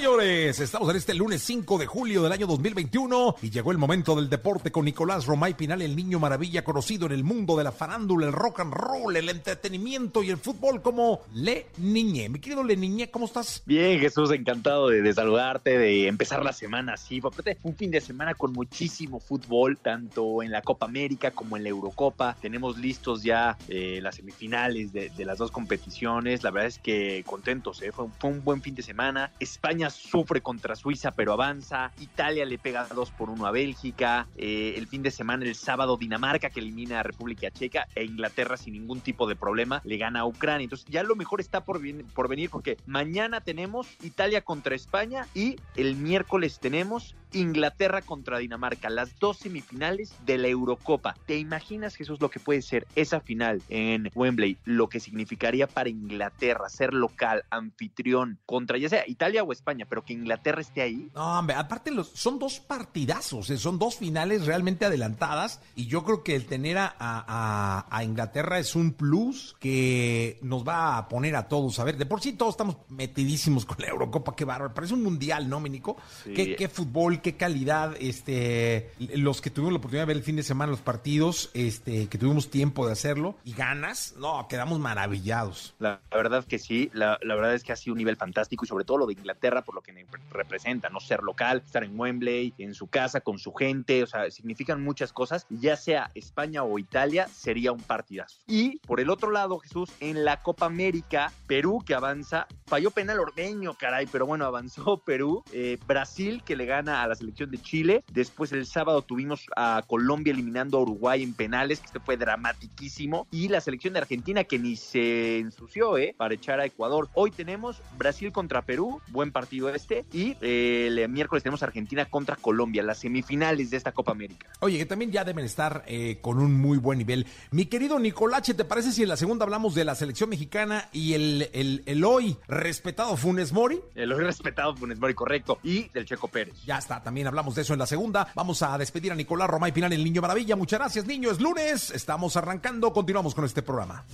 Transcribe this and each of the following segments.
Señores, estamos en este lunes 5 de julio del año 2021 y llegó el momento del deporte con Nicolás Romay Pinal, el niño maravilla conocido en el mundo de la farándula, el rock and roll, el entretenimiento y el fútbol como Le Niñé. Mi querido Le Niñé, ¿cómo estás? Bien, Jesús, encantado de, saludarte, de empezar la semana así. Aparte, un fin de semana con muchísimo fútbol, tanto en la Copa América como en la Eurocopa. Tenemos listos ya eh, las semifinales de, las dos competiciones. La verdad es que contentos, ¿eh? fue, fue un buen fin de semana. España sufre contra Suiza, pero avanza. Italia le pega 2 por 1 a Bélgica. Eh, el fin de semana, el sábado, Dinamarca que elimina a República Checa e Inglaterra sin ningún tipo de problema le gana a Ucrania. Entonces ya lo mejor está por, por venir porque mañana tenemos Italia contra España y el miércoles tenemos Inglaterra contra Dinamarca, las dos semifinales de la Eurocopa. ¿Te imaginas, Jesús, lo que puede ser esa final en Wembley? Lo que significaría para Inglaterra ser local, anfitrión, contra ya sea Italia o España, pero que Inglaterra esté ahí. No, hombre, aparte los, son dos partidazos, eh, son dos finales realmente adelantadas y yo creo que el tener a, a- a Inglaterra es un plus que nos va a poner a todos. A ver, de por sí todos estamos metidísimos con la Eurocopa, qué bárbaro, parece un mundial, ¿no, Minico? Sí. Qué, qué fútbol, qué calidad, este, los que tuvimos la oportunidad de ver el fin de semana los partidos, este, que tuvimos tiempo de hacerlo y ganas, no, quedamos maravillados. La, la verdad que sí, la, verdad es que ha sido un nivel fantástico y sobre todo lo de Inglaterra por lo que representa, no ser local, estar en Wembley, en su casa, con su gente, o sea, significan muchas cosas, ya sea España o Italia, sería un partidazo. Y por el otro lado, Jesús, en la Copa América, Perú que avanza, falló penal ordeño, caray, pero bueno, avanzó Perú, Eh, Brasil que le gana a la selección de Chile, después el sábado tuvimos a Colombia eliminando a Uruguay en penales, que este fue dramatiquísimo, y la selección de Argentina que ni se ensució, ¿eh? Para echar a Ecuador. Hoy tenemos Brasil contra Perú, buen partido este, y eh, el miércoles tenemos Argentina contra Colombia, las semifinales de esta Copa América. Oye, que también ya deben estar eh, con un muy buen nivel. Mi querido Nicolache, ¿te parece si en la segunda hablamos de la selección mexicana y el, el, el hoy respetado Funes Mori? El hoy respetado Funes Mori, correcto, y del Checo Pérez. Ya está, también hablamos de eso en la segunda. Vamos a despedir a Nicolás Romay Pinal, el Niño Maravilla. Muchas gracias, niño. Es lunes, estamos arrancando, continuamos con este programa.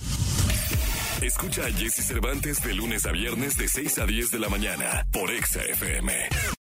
Escucha a Jesse Cervantes de lunes a viernes de 6 a 10 de la mañana por Exa FM.